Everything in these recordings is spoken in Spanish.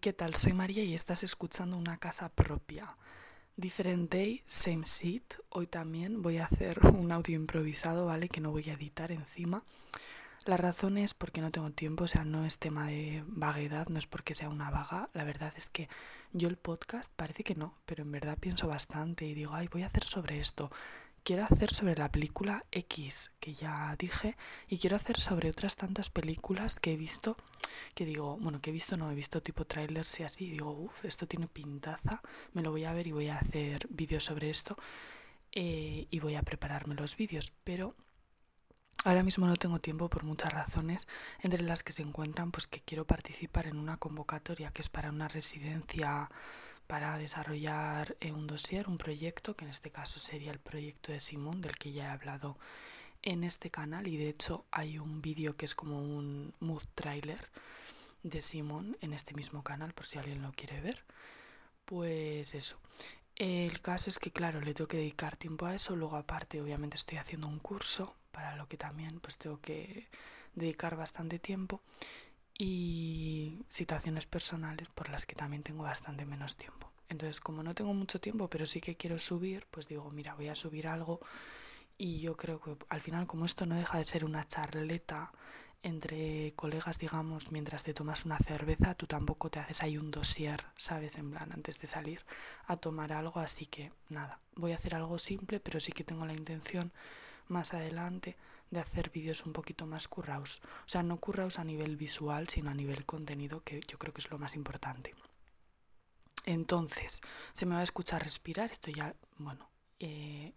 ¿Qué tal? Soy María y estás escuchando una casa propia. Different day, same seat. Hoy también voy a hacer un audio improvisado, ¿vale? Que no voy a editar encima. La razón es porque no tengo tiempo, o sea, no es tema de vaguedad, no es porque sea una vaga. La verdad es que yo el podcast parece que no, pero en verdad pienso bastante y digo, ay, voy a hacer sobre esto quiero hacer sobre la película X, que ya dije, y quiero hacer sobre otras tantas películas que he visto, que digo, bueno, que he visto, no, he visto tipo trailers y así, y digo, uff, esto tiene pintaza, me lo voy a ver y voy a hacer vídeos sobre esto, eh, y voy a prepararme los vídeos, pero ahora mismo no tengo tiempo por muchas razones, entre las que se encuentran, pues que quiero participar en una convocatoria que es para una residencia para desarrollar eh, un dossier, un proyecto, que en este caso sería el proyecto de Simón, del que ya he hablado en este canal y de hecho hay un vídeo que es como un mood trailer de Simón en este mismo canal por si alguien lo quiere ver. Pues eso. El caso es que claro, le tengo que dedicar tiempo a eso, luego aparte obviamente estoy haciendo un curso para lo que también pues tengo que dedicar bastante tiempo y situaciones personales por las que también tengo bastante menos tiempo. Entonces, como no tengo mucho tiempo, pero sí que quiero subir, pues digo, mira, voy a subir algo y yo creo que al final, como esto no deja de ser una charleta entre colegas, digamos, mientras te tomas una cerveza, tú tampoco te haces ahí un dossier, ¿sabes? En plan, antes de salir a tomar algo, así que nada, voy a hacer algo simple, pero sí que tengo la intención más adelante de hacer vídeos un poquito más curraos. O sea, no curraos a nivel visual, sino a nivel contenido, que yo creo que es lo más importante. Entonces, se me va a escuchar respirar, esto ya, bueno, eh,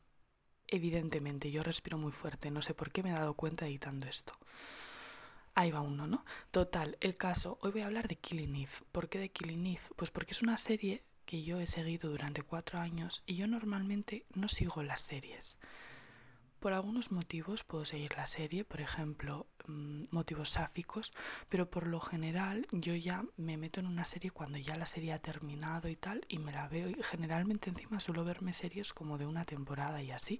evidentemente yo respiro muy fuerte, no sé por qué me he dado cuenta editando esto. Ahí va uno, ¿no? Total, el caso, hoy voy a hablar de Killing Eve. ¿Por qué de Killing Eve? Pues porque es una serie que yo he seguido durante cuatro años y yo normalmente no sigo las series. Por algunos motivos puedo seguir la serie, por ejemplo, mm, motivos sáficos, pero por lo general yo ya me meto en una serie cuando ya la serie ha terminado y tal, y me la veo y generalmente encima suelo verme series como de una temporada y así.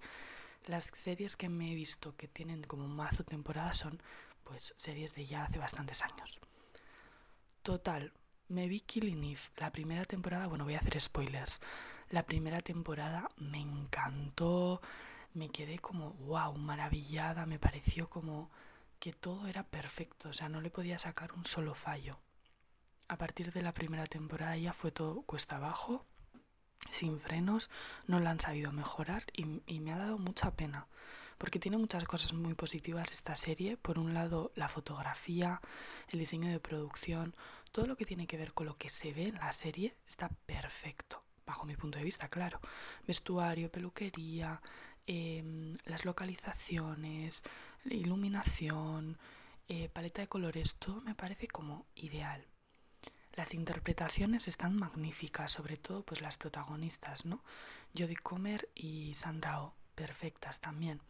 Las series que me he visto que tienen como mazo temporada son pues series de ya hace bastantes años. Total, me vi Killing Eve, la primera temporada, bueno voy a hacer spoilers, la primera temporada me encantó, me quedé como, wow, maravillada, me pareció como que todo era perfecto, o sea, no le podía sacar un solo fallo. A partir de la primera temporada ya fue todo cuesta abajo, sin frenos, no lo han sabido mejorar y, y me ha dado mucha pena, porque tiene muchas cosas muy positivas esta serie. Por un lado, la fotografía, el diseño de producción, todo lo que tiene que ver con lo que se ve en la serie está perfecto, bajo mi punto de vista, claro. Vestuario, peluquería, Em, las localizaciones, iluminación, eh, paleta de colores, todo me parece como ideal. Las interpretaciones están magníficas, sobre todo pues las protagonistas, ¿no? Jodie Comer y Sandra Oh, perfectas también.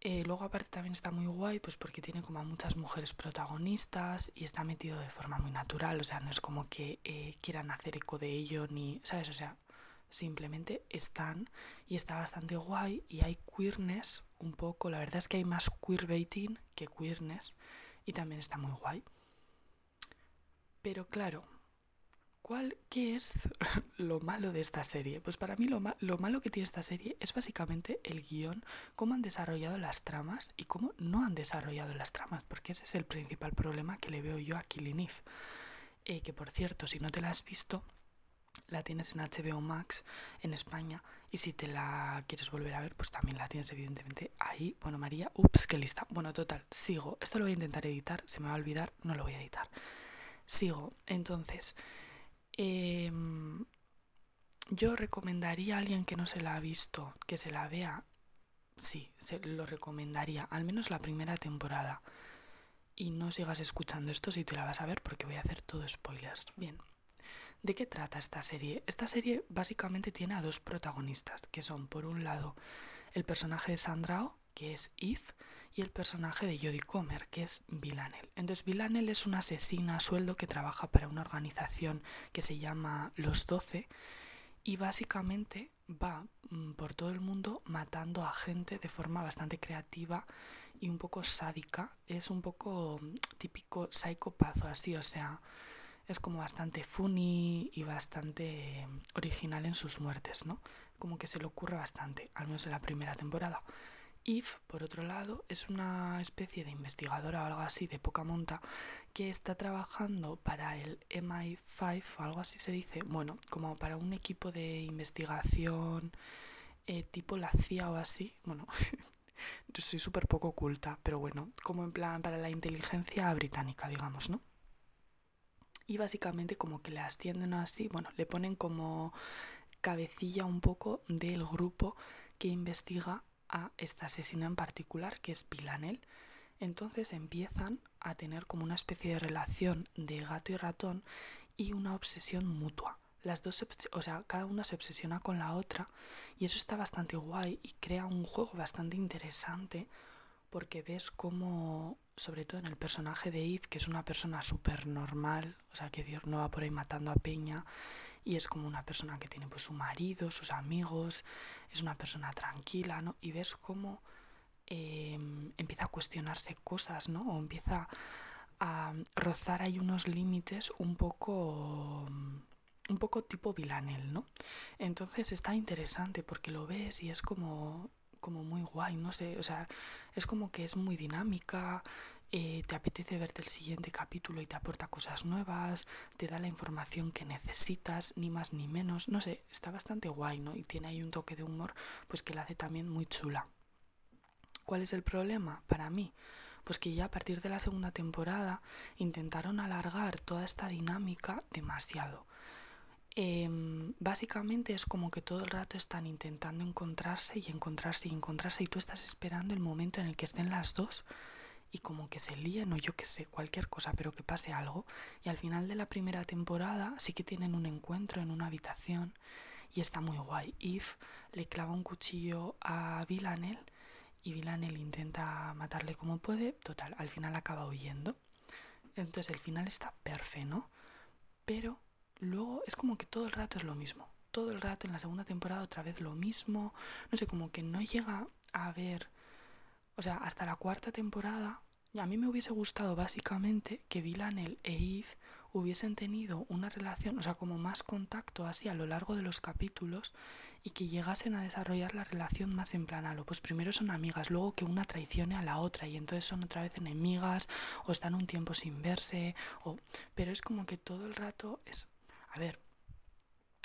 Eh, luego aparte también está muy guay, pues porque tiene como a muchas mujeres protagonistas y está metido de forma muy natural, o sea, no es como que eh, quieran hacer eco de ello ni, ¿sabes? O sea, simplemente están y está bastante guay y hay queerness un poco, la verdad es que hay más queerbaiting que queerness y también está muy guay. Pero claro, ¿cuál, ¿qué es lo malo de esta serie? Pues para mí lo, lo malo que tiene esta serie es básicamente el guion, cómo han desarrollado las tramas y cómo no han desarrollado las tramas, porque ese es el principal problema que le veo yo a Killing Eve. Eh, que por cierto, si no te la has visto, la tienes en HBO Max en España y si te la quieres volver a ver, pues también la tienes evidentemente ahí. Bueno, María, ups, qué lista. Bueno, total, sigo. Esto lo voy a intentar editar, se me va a olvidar, no lo voy a editar. Sigo. Entonces, em, yo recomendaría a alguien que no se la ha visto, que se la vea. Sí, se lo recomendaría, al menos la primera temporada. Y no sigas escuchando esto si te la vas a ver porque voy a hacer todo spoilers. Bien, ¿De qué trata esta serie? Esta serie básicamente tiene a dos protagonistas, que son por un lado el personaje de Sandrao, oh, que es Eve, y el personaje de Jodie Comer, que es Villanelle. Entonces Villanelle es una asesina a sueldo que trabaja para una organización que se llama Los Doce y básicamente va mm, por todo el mundo matando a gente de forma bastante creativa y un poco sádica. Es un poco mm, típico psicópata así, o sea, es como bastante funny y bastante em, original en sus muertes, ¿no? Como que se le ocurre bastante, al menos en la primera temporada. Eve, por otro lado, es una especie de investigadora o algo así de poca monta que está trabajando para el MI5 o algo así se dice, bueno, como para un equipo de investigación eh, tipo la CIA o así, bueno, yo soy súper poco oculta, pero bueno, como en plan para la inteligencia británica, digamos, ¿no? Y básicamente como que le ascienden así, bueno, le ponen como cabecilla un poco del grupo que investiga a esta asesina en particular, que es Pilanel. Entonces empiezan a tener como una especie de relación de gato y ratón y una obsesión mutua. Las dos, o sea, cada una se obsesiona con la otra y eso está bastante guay y crea un juego bastante interesante porque ves cómo, sobre todo en el personaje de Eve, que es una persona súper normal, o sea, que Dios no va por ahí matando a Peña, y es como una persona que tiene pues su marido, sus amigos, es una persona tranquila, ¿no? Y ves cómo em, empieza a cuestionarse cosas, ¿no? O empieza a rozar ahí unos límites un poco un poco tipo Vilanel, ¿no? Entonces está interesante porque lo ves y es como como muy guay, no sé, o sea, es como que es muy dinámica, eh, te apetece verte el siguiente capítulo y te aporta cosas nuevas, te da la información que necesitas, ni más ni menos, no sé, está bastante guay, ¿no? Y tiene ahí un toque de humor, pues que la hace también muy chula. ¿Cuál es el problema para mí? Pues que ya a partir de la segunda temporada intentaron alargar toda esta dinámica demasiado. Em, básicamente es como que todo el rato están intentando encontrarse y encontrarse y encontrarse y tú estás esperando el momento en el que estén las dos y como que se líen o yo que sé, cualquier cosa, pero que pase algo. Y al final de la primera temporada sí que tienen un encuentro en una habitación y está muy guay. Eve le clava un cuchillo a Villanel y Villanel intenta matarle como puede. Total, al final acaba huyendo. Entonces el final está perfecto, ¿no? Pero luego es como que todo el rato es lo mismo. Todo el rato en la segunda temporada otra vez lo mismo. No sé, como que no llega a haber... O sea, hasta la cuarta temporada, a mí me hubiese gustado básicamente que Villanel e Eve hubiesen tenido una relación, o sea, como más contacto así a lo largo de los capítulos y que llegasen a desarrollar la relación más en plan a pues primero son amigas, luego que una traicione a la otra y entonces son otra vez enemigas o están un tiempo sin verse o pero es como que todo el rato es a ver,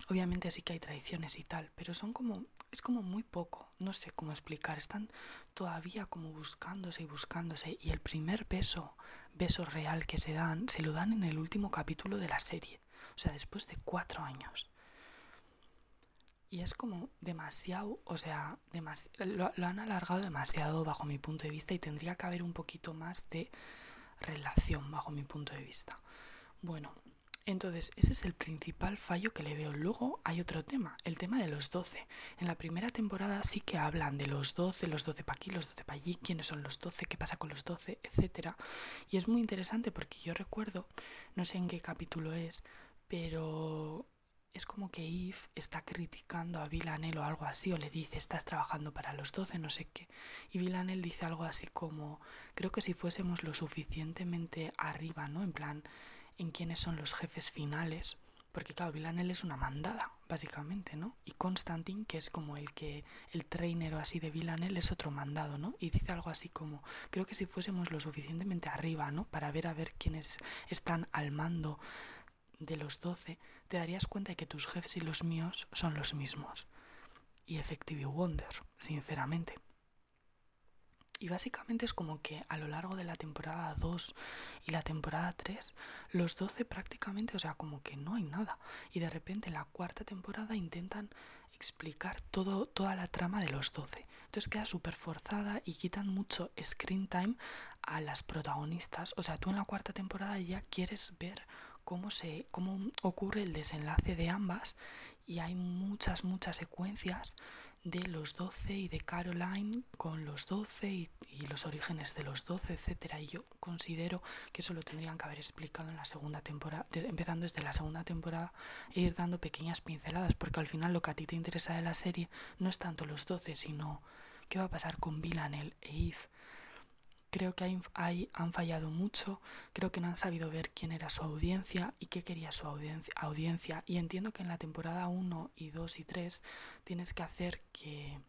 obviamente sí que hay tradiciones y tal, pero son como, es como muy poco, no sé cómo explicar, están todavía como buscándose y buscándose y el primer beso, beso real que se dan, se lo dan en el último capítulo de la serie, o sea, después de cuatro años. Y es como demasiado, o sea, lo, lo han alargado demasiado bajo mi punto de vista y tendría que haber un poquito más de relación bajo mi punto de vista. Bueno, entonces, ese es el principal fallo que le veo. Luego hay otro tema, el tema de los 12. En la primera temporada sí que hablan de los 12, los 12 para aquí, los 12 para allí, quiénes son los 12, qué pasa con los 12, etc. Y es muy interesante porque yo recuerdo, no sé en qué capítulo es, pero es como que Eve está criticando a Villanel o algo así, o le dice, estás trabajando para los 12, no sé qué. Y Villanel dice algo así como, creo que si fuésemos lo suficientemente arriba, ¿no? En plan, en quiénes son los jefes finales, porque claro, Villanelle es una mandada, básicamente, ¿no? Y Constantin, que es como el que, el trainer o así de Villanelle, es otro mandado, ¿no? Y dice algo así como, creo que si fuésemos lo suficientemente arriba, ¿no? Para ver a ver quiénes están al mando de los doce, te darías cuenta de que tus jefes y los míos son los mismos. Y Effective Wonder, sinceramente. Y básicamente es como que a lo largo de la temporada 2 y la temporada 3, los 12 prácticamente, o sea, como que no hay nada. Y de repente en la cuarta temporada intentan explicar todo, toda la trama de los 12. Entonces queda súper forzada y quitan mucho screen time a las protagonistas. O sea, tú en la cuarta temporada ya quieres ver cómo, se, cómo ocurre el desenlace de ambas y hay muchas, muchas secuencias de los 12 y de Caroline con los 12 y, los orígenes de los 12, etcétera. Y yo considero que eso lo tendrían que haber explicado en la segunda temporada, empezando desde la segunda temporada e ir dando pequeñas pinceladas, porque al final lo que a ti te interesa de la serie no es tanto los 12, sino qué va a pasar con Villanelle e Eve. Creo que ahí, han fallado mucho, creo que no han sabido ver quién era su audiencia y qué quería su audiencia, audiencia. Y entiendo que en la temporada 1 y 2 y 3 tienes que hacer que,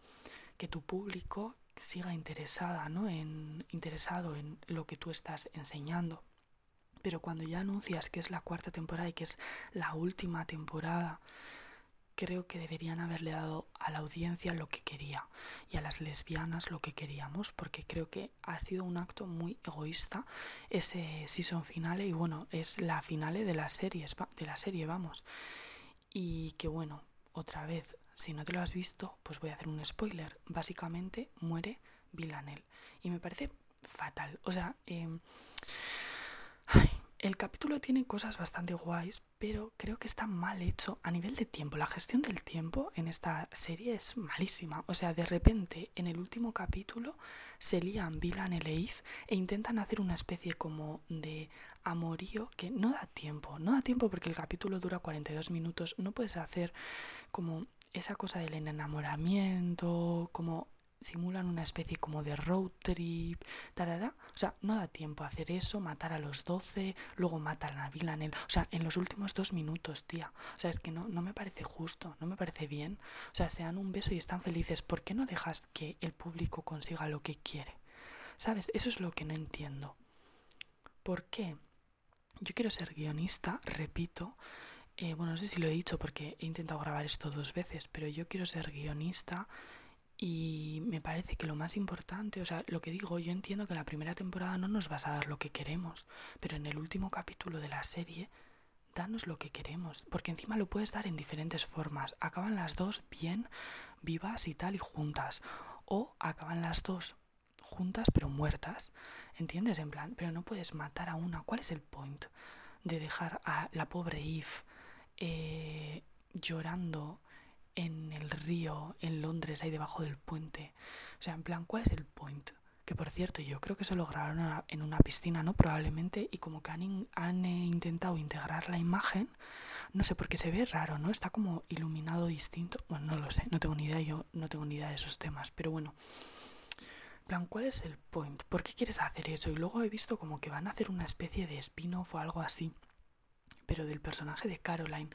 que tu público siga interesada, ¿no? en, interesado en lo que tú estás enseñando. Pero cuando ya anuncias que es la cuarta temporada y que es la última temporada, creo que deberían haberle dado a la audiencia lo que quería y a las lesbianas lo que queríamos, porque creo que ha sido un acto muy egoísta ese season finale y bueno, es la finale de la serie, de la serie, vamos. Y que bueno, otra vez, si no te lo has visto, pues voy a hacer un spoiler. Básicamente muere Villanel y me parece fatal. O sea, eh, el capítulo tiene cosas bastante guays, pero creo que está mal hecho a nivel de tiempo. La gestión del tiempo en esta serie es malísima. O sea, de repente en el último capítulo se lían Vilan y Leif e intentan hacer una especie como de amorío que no da tiempo. No da tiempo porque el capítulo dura 42 minutos. No puedes hacer como esa cosa del enamoramiento, como simulan una especie como de road trip, tarara. O sea, no da tiempo hacer eso, matar a los 12, luego matan a Villanel. O sea, en los últimos dos minutos, tía. O sea, es que no, no me parece justo, no me parece bien. O sea, se dan un beso y están felices. ¿Por qué no dejas que el público consiga lo que quiere? ¿Sabes? Eso es lo que no entiendo. ¿Por qué? Yo quiero ser guionista, repito. Eh, bueno, no sé si lo he dicho porque he intentado grabar esto dos veces, pero yo quiero ser guionista y me parece que lo más importante, o sea, lo que digo, yo entiendo que en la primera temporada no nos vas a dar lo que queremos, pero en el último capítulo de la serie, danos lo que queremos, porque encima lo puedes dar en diferentes formas. Acaban las dos bien, vivas y tal, y juntas. O acaban las dos juntas pero muertas, ¿entiendes? En plan, pero no puedes matar a una. ¿Cuál es el point de dejar a la pobre Eve eh, llorando? En el río, en Londres, ahí debajo del puente. O sea, en plan, ¿cuál es el point? Que por cierto, yo creo que eso lo grabaron en una piscina, ¿no? Probablemente, y como que han, eh, intentado integrar la imagen, no sé, porque se ve raro, ¿no? Está como iluminado distinto. Bueno, no lo sé, no tengo ni idea, yo no tengo ni idea de esos temas, pero bueno. En plan, ¿cuál es el point? ¿Por qué quieres hacer eso? Y luego he visto como que van a hacer una especie de spin-off o algo así, pero del personaje de Caroline.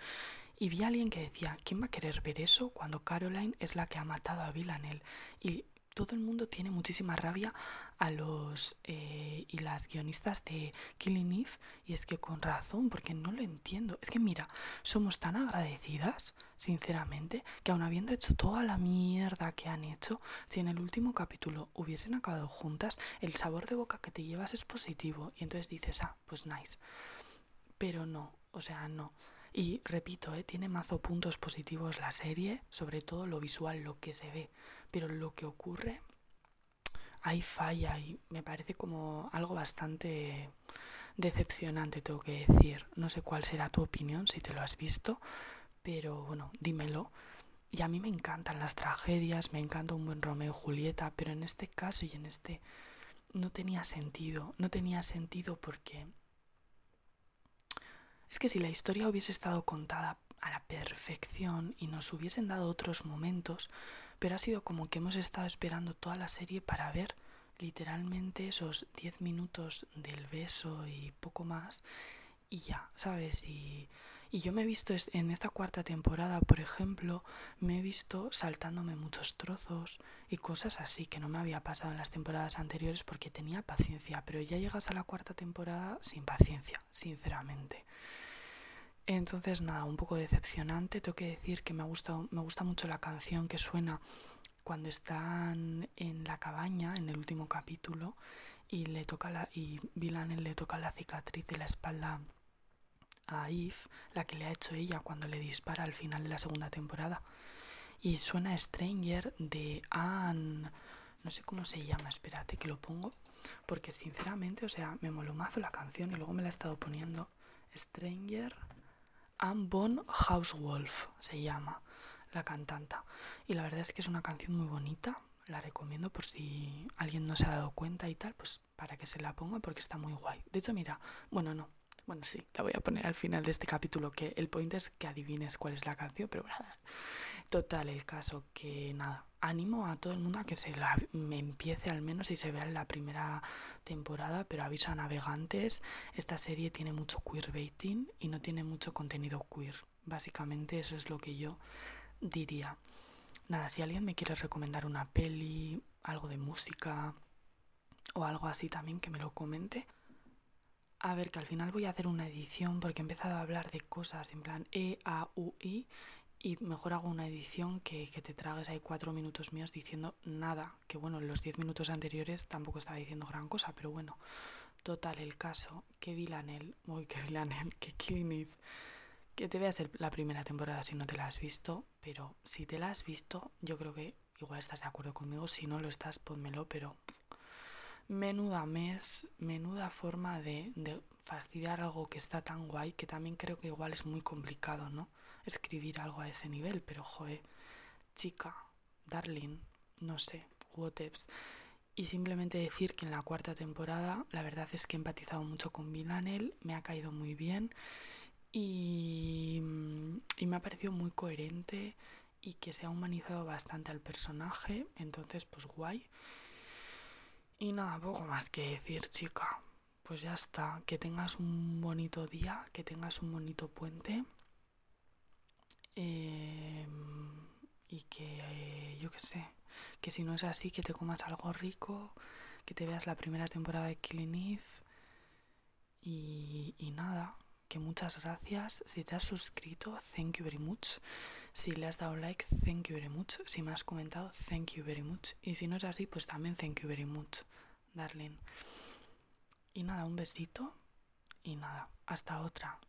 Y vi a alguien que decía, ¿quién va a querer ver eso cuando Caroline es la que ha matado a Villanelle? Y todo el mundo tiene muchísima rabia a los eh, y las guionistas de Killing Eve y es que con razón porque no lo entiendo. Es que mira somos tan agradecidas sinceramente que aun habiendo hecho toda la mierda que han hecho si en el último capítulo hubiesen acabado juntas el sabor de boca que te llevas es positivo. Y entonces dices ah pues nice pero no o sea no y repito, ¿eh? tiene mazo puntos positivos la serie, sobre todo lo visual, lo que se ve. Pero lo que ocurre, hay falla y me parece como algo bastante decepcionante, tengo que decir. No sé cuál será tu opinión, si te lo has visto, pero bueno, dímelo. Y a mí me encantan las tragedias, me encanta un buen Romeo y Julieta, pero en este caso y en este no tenía sentido. No tenía sentido porque es que si la historia hubiese estado contada a la perfección y nos hubiesen dado otros momentos, pero ha sido como que hemos estado esperando toda la serie para ver literalmente esos 10 minutos del beso y poco más y ya, ¿sabes? Y, y yo me he visto en esta cuarta temporada, por ejemplo, me he visto saltándome muchos trozos y cosas así que no me había pasado en las temporadas anteriores porque tenía paciencia, pero ya llegas a la cuarta temporada sin paciencia, sinceramente. Entonces, nada, un poco decepcionante. Tengo que decir que me, gusta, me gusta mucho la canción que suena cuando están en la cabaña, en el último capítulo, y le toca la, y le toca la cicatriz de la espalda a Eve, la que le ha hecho ella cuando le dispara al final de la segunda temporada. Y suena Stranger de Anne. No sé cómo se llama, espérate que lo pongo. Porque sinceramente, o sea, me moló mazo la canción y luego me la he estado poniendo. Stranger Anne Bon Housewolf se llama la cantanta. Y la verdad es que es una canción muy bonita. La recomiendo por si alguien no se ha dado cuenta y tal, pues para que se la ponga porque está muy guay. De hecho, mira, bueno, no, Bueno, sí, la voy a poner al final de este capítulo, que el point es que adivines cuál es la canción, pero bueno, total, el caso que nada, animo a todo el mundo a que se la me empiece al menos y se vea en la primera temporada, pero aviso a navegantes, esta serie tiene mucho queerbaiting y no tiene mucho contenido queer. Básicamente eso es lo que yo diría. Nada, si alguien me quiere recomendar una peli, algo de música o algo así también, que me lo comente. A ver, que al final voy a hacer una edición porque he empezado a hablar de cosas en plan E, A, U, I y mejor hago una edición que, que te tragues ahí cuatro minutos míos diciendo nada, que bueno, en los diez minutos anteriores tampoco estaba diciendo gran cosa, pero bueno, total el caso, que Villanel, uy, que Villanel, que Killing que te veas la primera temporada si no te la has visto, pero si te la has visto, yo creo que igual estás de acuerdo conmigo, si no lo estás, pónmelo, pero menuda mes, menuda forma de, de fastidiar algo que está tan guay, que también creo que igual es muy complicado, ¿no? Escribir algo a ese nivel, pero joe, chica, darling, no sé, whatever. Y simplemente decir que en la cuarta temporada la verdad es que he empatizado mucho con Villanel, me ha caído muy bien y, me ha parecido muy coherente y que se ha humanizado bastante al personaje, entonces pues guay. Y nada, poco más que decir, chica. Pues ya está, que tengas un bonito día, que tengas un bonito puente. Em, y que, yo qué sé, que si no es así, que te comas algo rico, que te veas la primera temporada de Killing Eve. Y, y nada, que muchas gracias. Si te has suscrito, thank you very much. Si le has dado like, thank you very much. Si me has comentado, thank you very much. Y si no es así, pues también thank you very much, darling. Y nada, un besito. Y nada, hasta otra.